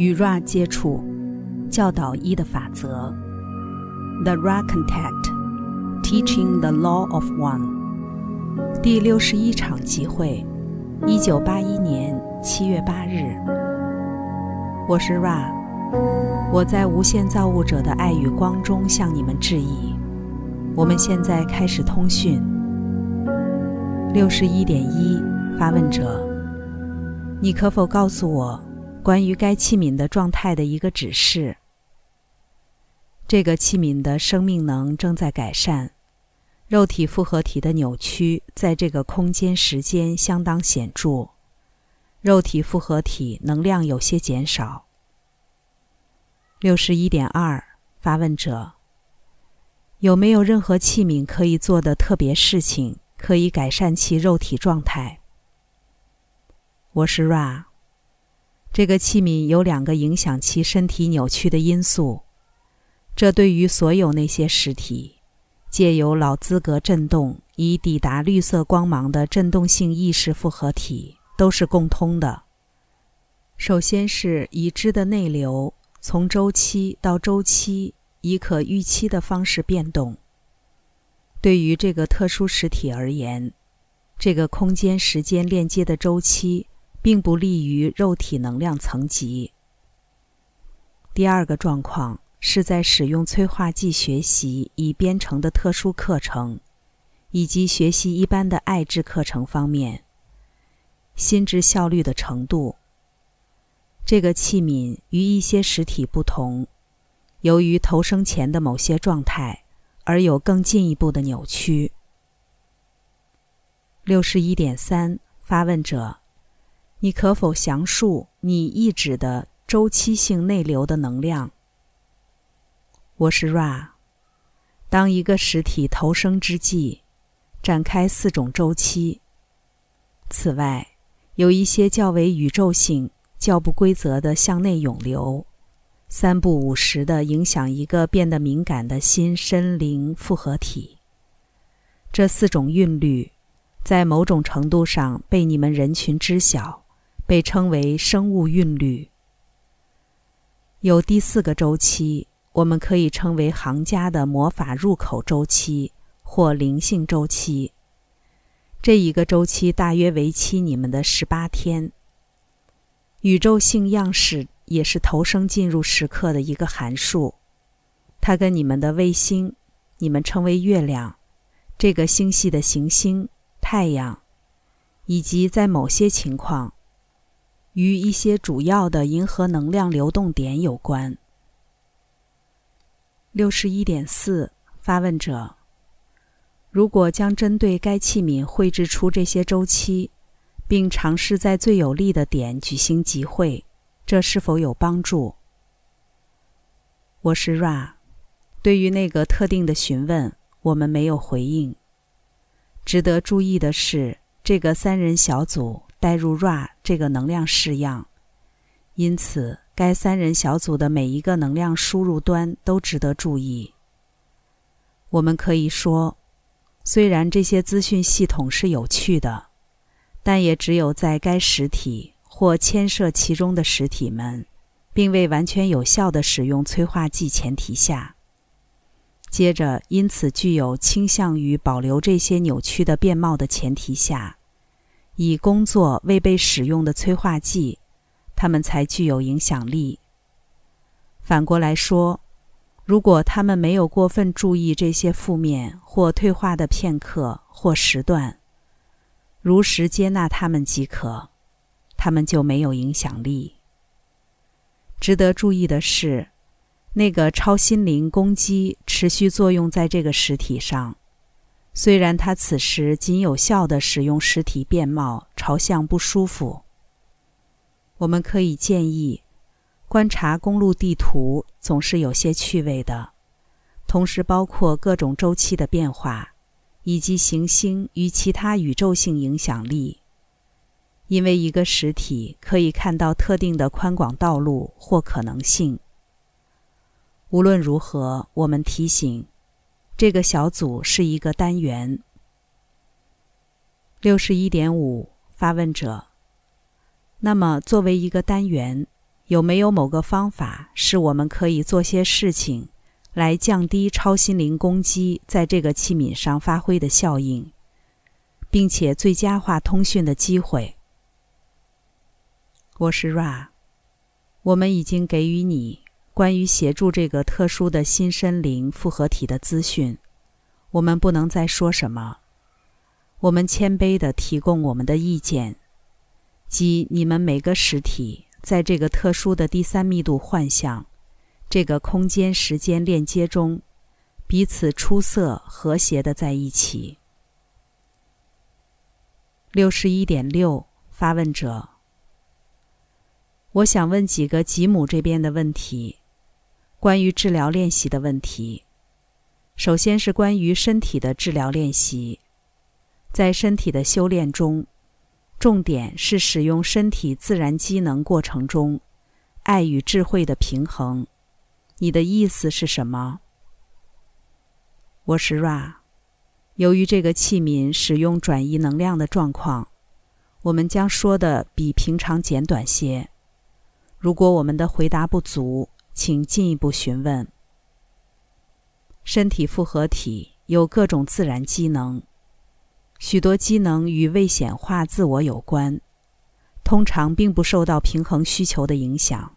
与 Ra 接触，教导一的法则。The Ra Contact, Teaching the Law of One。第六十一场集会，一九八一年七月八日。我是 Ra，我在无限造物者的爱与光中向你们致意。我们现在开始通讯。六十一点一，发问者，你可否告诉我？关于该器皿的状态的一个指示。这个器皿的生命能正在改善，肉体复合体的扭曲在这个空间时间相当显著，肉体复合体能量有些减少。六十一点二，发问者：有没有任何器皿可以做的特别事情，可以改善其肉体状态？我是 Ra。这个器皿有两个影响其身体扭曲的因素，这对于所有那些实体，借由老资格振动以抵达绿色光芒的振动性意识复合体都是共通的。首先是已知的内流从周期到周期以可预期的方式变动。对于这个特殊实体而言，这个空间时间链接的周期。并不利于肉体能量层级。第二个状况是在使用催化剂学习已编程的特殊课程，以及学习一般的爱智课程方面，心智效率的程度。这个器皿与一些实体不同，由于投生前的某些状态而有更进一步的扭曲。六十一点三，发问者。你可否详述你意指的周期性内流的能量？我是 Ra。当一个实体投生之际，展开四种周期。此外，有一些较为宇宙性、较不规则的向内涌流，三不五时的影响一个变得敏感的新身灵复合体。这四种韵律，在某种程度上被你们人群知晓。被称为生物韵律。有第四个周期，我们可以称为行家的魔法入口周期或灵性周期。这一个周期大约为期你们的十八天。宇宙性样式也是投生进入时刻的一个函数，它跟你们的卫星，你们称为月亮，这个星系的行星太阳，以及在某些情况。与一些主要的银河能量流动点有关。六十一点四，发问者：如果将针对该器皿绘制出这些周期，并尝试在最有利的点举行集会，这是否有帮助？我是 Ra。对于那个特定的询问，我们没有回应。值得注意的是，这个三人小组。带入 Ra 这个能量式样，因此该三人小组的每一个能量输入端都值得注意。我们可以说，虽然这些资讯系统是有趣的，但也只有在该实体或牵涉其中的实体们，并未完全有效的使用催化剂前提下，接着因此具有倾向于保留这些扭曲的面貌的前提下。以工作未被使用的催化剂，它们才具有影响力。反过来说，如果他们没有过分注意这些负面或退化的片刻或时段，如实接纳他们即可，他们就没有影响力。值得注意的是，那个超心灵攻击持续作用在这个实体上。虽然他此时仅有效地使用实体面貌朝向不舒服，我们可以建议观察公路地图总是有些趣味的，同时包括各种周期的变化以及行星与其他宇宙性影响力，因为一个实体可以看到特定的宽广道路或可能性。无论如何，我们提醒。这个小组是一个单元。六十一点五，发问者。那么，作为一个单元，有没有某个方法，使我们可以做些事情，来降低超心灵攻击在这个器皿上发挥的效应，并且最佳化通讯的机会？我是 Ra，我们已经给予你关于协助这个特殊的新身灵复合体的资讯。我们不能再说什么。我们谦卑地提供我们的意见，即你们每个实体在这个特殊的第三密度幻象、这个空间时间链接中，彼此出色和谐的在一起。六十一点六，发问者，我想问几个吉姆这边的问题，关于治疗练习的问题。首先是关于身体的治疗练习。在身体的修炼中，重点是使用身体自然机能过程中，爱与智慧的平衡。你的意思是什么？我是 Ra。由于这个器皿使用转移能量的状况，我们将说的比平常简短些。如果我们的回答不足，请进一步询问。身体复合体有各种自然机能。许多机能与未显化自我有关，通常并不受到平衡需求的影响。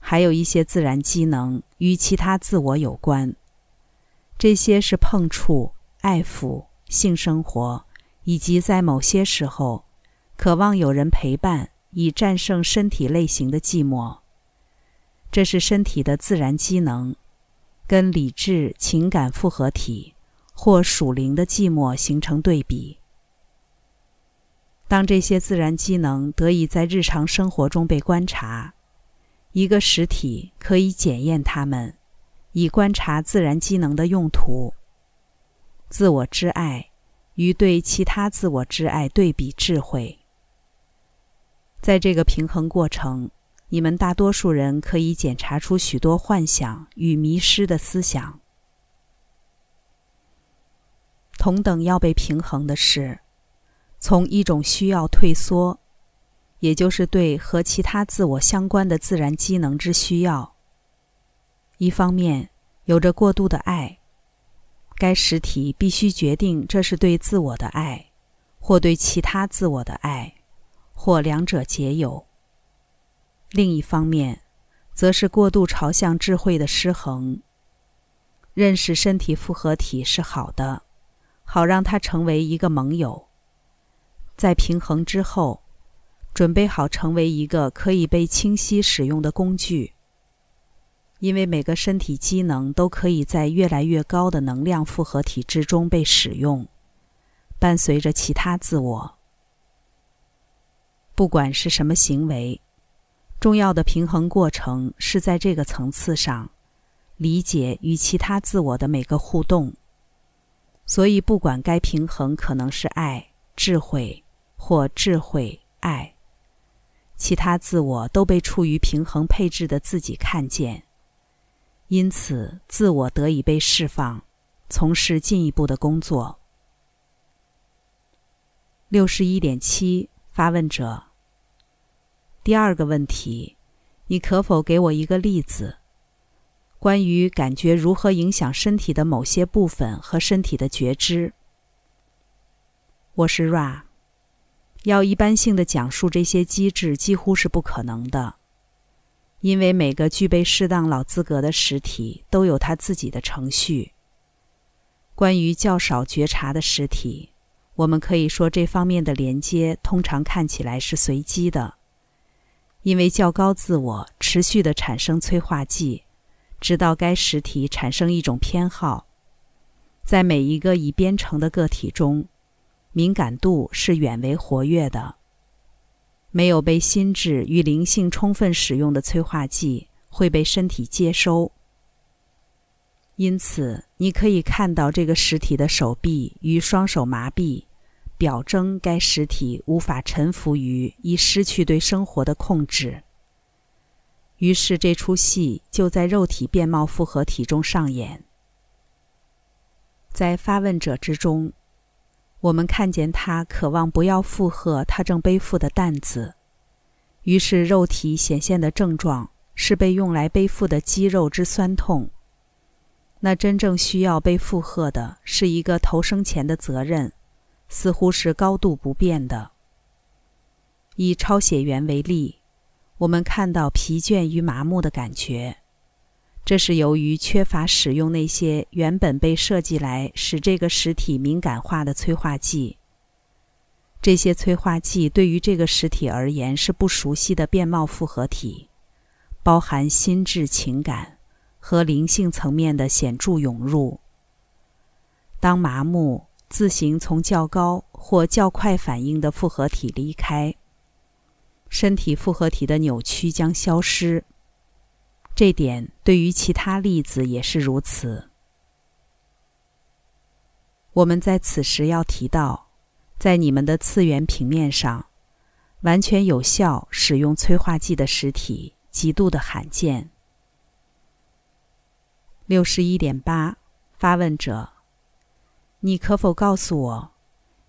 还有一些自然机能与其他自我有关，这些是碰触、爱抚、性生活，以及在某些时候渴望有人陪伴以战胜身体类型的寂寞。这是身体的自然机能，跟理智情感复合体。或属灵的寂寞形成对比。当这些自然机能得以在日常生活中被观察，一个实体可以检验它们，以观察自然机能的用途。自我之爱与对其他自我之爱对比智慧。在这个平衡过程，你们大多数人可以检查出许多幻想与迷失的思想。同等要被平衡的是，从一种需要退缩，也就是对和其他自我相关的自然机能之需要。一方面有着过度的爱，该实体必须决定这是对自我的爱，或对其他自我的爱，或两者皆有。另一方面，则是过度朝向智慧的失衡。认识身体复合体是好的。好让它成为一个盟友，在平衡之后，准备好成为一个可以被清晰使用的工具。因为每个身体机能都可以在越来越高的能量复合体之中被使用，伴随着其他自我。不管是什么行为，重要的平衡过程是在这个层次上理解与其他自我的每个互动。所以，不管该平衡可能是爱、智慧或智慧、爱，其他自我都被处于平衡配置的自己看见，因此自我得以被释放，从事进一步的工作。六十一点七，发问者。第二个问题，你可否给我一个例子？关于感觉如何影响身体的某些部分和身体的觉知，我是 Ra。要一般性的讲述这些机制几乎是不可能的，因为每个具备适当老资格的实体都有它自己的程序。关于较少觉察的实体，我们可以说这方面的连接通常看起来是随机的，因为较高自我持续的产生催化剂。直到该实体产生一种偏好，在每一个已编程的个体中，敏感度是远为活跃的。没有被心智与灵性充分使用的催化剂会被身体接收。因此，你可以看到这个实体的手臂与双手麻痹，表征该实体无法臣服于已失去对生活的控制。于是，这出戏就在肉体变貌复合体中上演。在发问者之中，我们看见他渴望不要负荷他正背负的担子，于是肉体显现的症状是被用来背负的肌肉之酸痛。那真正需要被负荷的是一个投生前的责任，似乎是高度不变的。以抄写员为例，我们看到疲倦与麻木的感觉，这是由于缺乏使用那些原本被设计来使这个实体敏感化的催化剂。这些催化剂对于这个实体而言是不熟悉的变貌复合体，包含心智、情感。和灵性层面的显著涌入。当麻木自行从较高或较快反应的复合体离开，身体复合体的扭曲将消失。这点对于其他粒子也是如此。我们在此时要提到，在你们的次元平面上，完全有效使用催化剂的实体极度的罕见。六十一点八，发问者，你可否告诉我，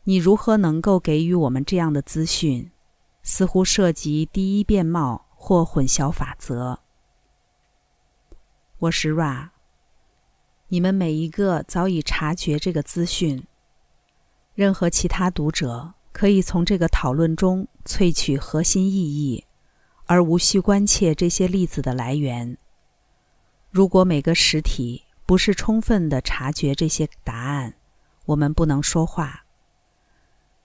你如何能够给予我们这样的资讯？似乎涉及第一变貌或混淆法则。我是 Ra。你们每一个早已察觉这个资讯。任何其他读者可以从这个讨论中萃取核心意义，而无需关切这些例子的来源。如果每个实体不是充分的察觉这些答案，我们不能说话。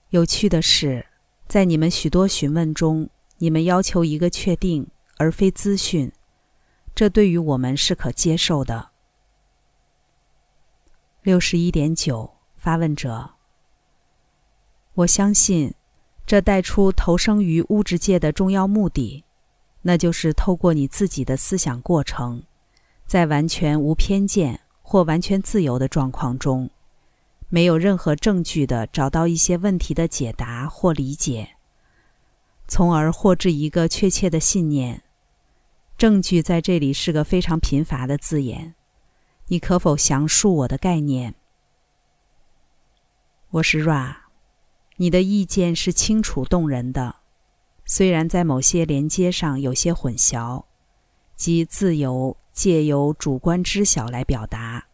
有趣的是，在你们许多询问中，你们要求一个确定而非资讯，这对于我们是可接受的。六十一点九，发问者，我相信，这带出投生于物质界的重要目的，那就是透过你自己的思想过程。在完全无偏见或完全自由的状况中，没有任何证据的找到一些问题的解答或理解，从而获知一个确切的信念。证据在这里是个非常贫乏的字眼。你可否详述我的概念？我是 Ra，你的意见是清楚动人的，虽然在某些连接上有些混淆，即自由。借由主观知晓来表达，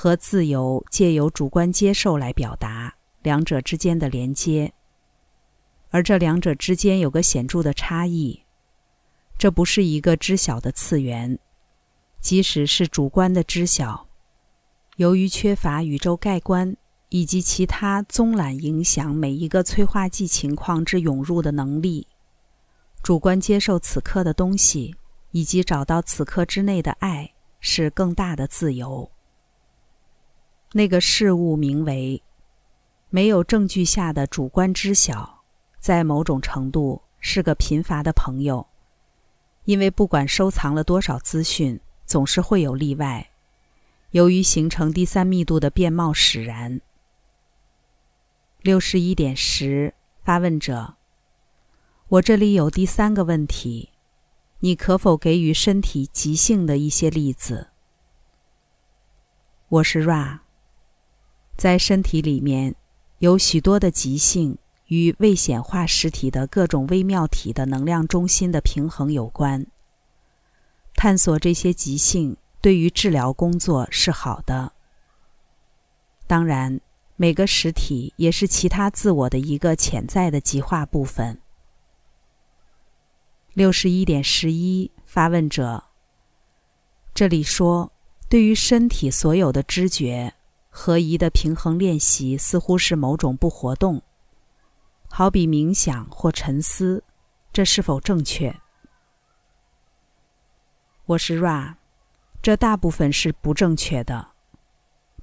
和自由借由主观接受来表达两者之间的连接，而这两者之间有个显著的差异。这不是一个知晓的次元，即使是主观的知晓，由于缺乏宇宙概观以及其他综览影响每一个催化剂情况之涌入的能力，主观接受此刻的东西。以及找到此刻之内的爱是更大的自由。那个事物名为没有证据下的主观知晓，在某种程度是个贫乏的朋友，因为不管收藏了多少资讯，总是会有例外。由于形成第三密度的变貌使然。六十一点十，发问者，我这里有第三个问题。你可否给予身体急性的一些例子？我是 Ra，在身体里面有许多的急性与未显化实体的各种微妙体的能量中心的平衡有关。探索这些急性对于治疗工作是好的。当然，每个实体也是其他自我的一个潜在的极化部分。六十一点十一，发问者。这里说，对于身体所有的知觉合一的平衡练习，似乎是某种不活动，好比冥想或沉思，这是否正确？我是 Ra，这大部分是不正确的。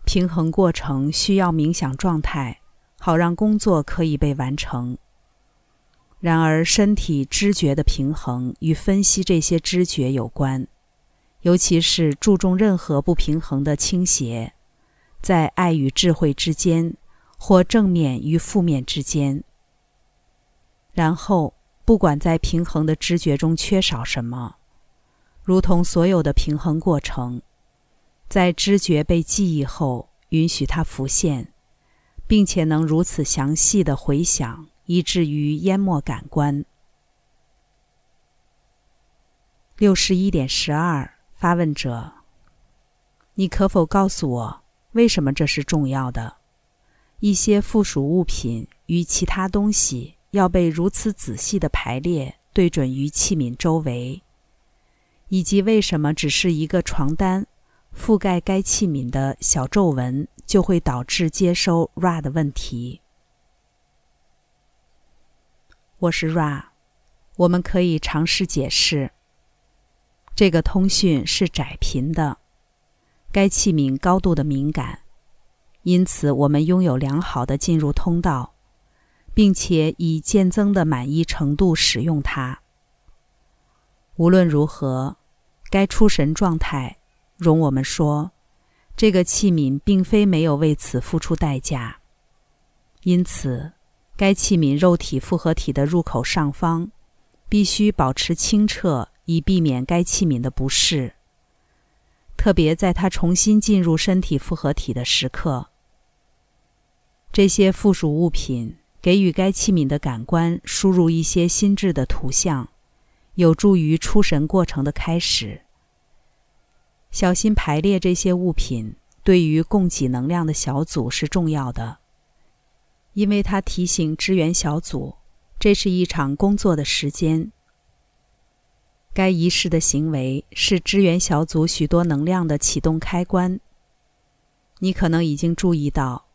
平衡过程需要冥想状态，好让工作可以被完成。然而，身体知觉的平衡与分析这些知觉有关，尤其是注重任何不平衡的倾斜，在爱与智慧之间，或正面与负面之间。然后，不管在平衡的知觉中缺少什么，如同所有的平衡过程，在知觉被记忆后，允许它浮现，并且能如此详细的回想。以至于淹没感官。六十一点十二，发问者：你可否告诉我，为什么这是重要的？一些附属物品与其他东西要被如此仔细的排列，对准于器皿周围，以及为什么只是一个床单覆盖该器皿的小皱纹就会导致接收 Ra 的问题？我是 Ra，我们可以尝试解释。这个通讯是窄频的，该器皿高度的敏感，因此我们拥有良好的进入通道，并且以渐增的满意程度使用它。无论如何，该出神状态，容我们说，这个器皿并非没有为此付出代价。因此，该器皿肉体复合体的入口上方必须保持清澈。以避免该器皿的不适，特别在它重新进入身体复合体的时刻。这些附属物品给予该器皿的感官输入一些心智的图像，有助于出神过程的开始。小心排列这些物品对于供给能量的小组是重要的，因为它提醒支援小组，这是一场工作的时间。该仪式的行为是支援小组许多能量的启动开关。你可能已经注意到，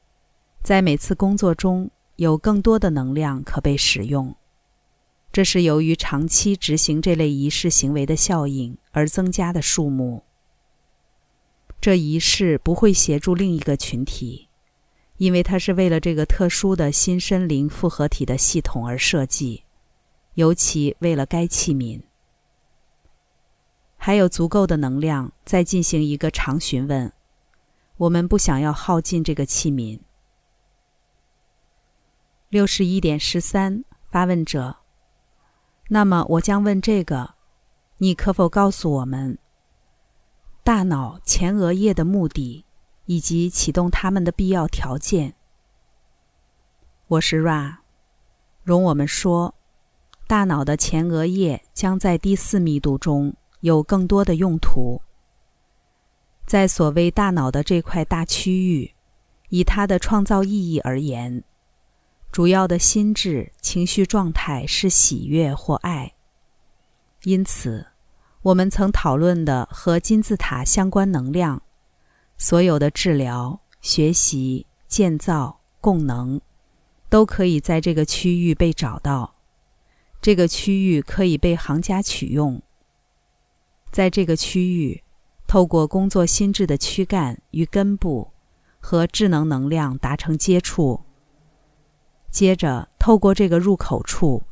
在每次工作中有更多的能量可被使用，这是由于长期执行这类仪式行为的效应而增加的数目。这仪式不会协助另一个群体，因为它是为了这个特殊的新身灵复合体的系统而设计，尤其为了该器皿。还有足够的能量再进行一个长询问。我们不想要耗尽这个器皿。六十一点十三，发问者。那么我将问这个：你可否告诉我们，大脑前额叶的目的以及启动它们的必要条件？我是 Ra，容我们说，大脑的前额叶将在第四密度中。有更多的用途。在所谓大脑的这块大区域，以它的创造意义而言，主要的心智情绪状态是喜悦或爱。因此，我们曾讨论的和金字塔相关能量，所有的治疗、学习、建造、供能，都可以在这个区域被找到。这个区域可以被行家取用。在这个区域，透过工作心智的躯干与根部和智能能量达成接触，接着透过这个入口处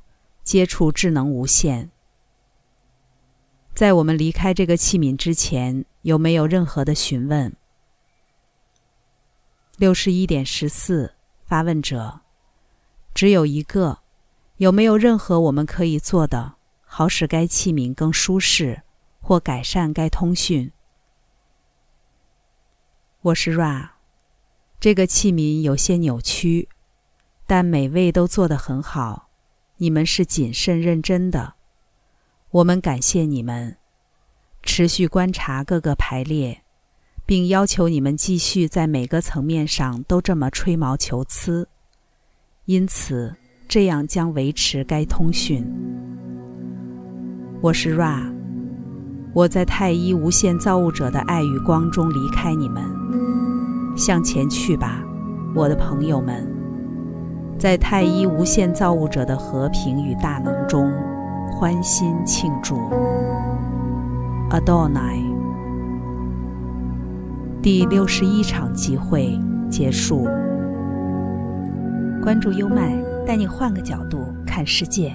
接触智能无限。在我们离开这个器皿之前，有没有任何的询问？六十一点十四，发问者，只有一个，有没有任何我们可以做的，好使该器皿更舒适？或改善该通讯。我是 Ra，这个器皿有些扭曲，但每位都做得很好。你们是谨慎认真的，我们感谢你们。持续观察各个排列，并要求你们继续在每个层面上都这么吹毛求疵。因此，这样将维持该通讯。我是 Ra。我在太一无限造物者的爱与光中离开你们，向前去吧，我的朋友们，在太一无限造物者的和平与大能中欢欣庆祝。Adonai，第六十一场集会结束。关注优麦，带你换个角度看世界。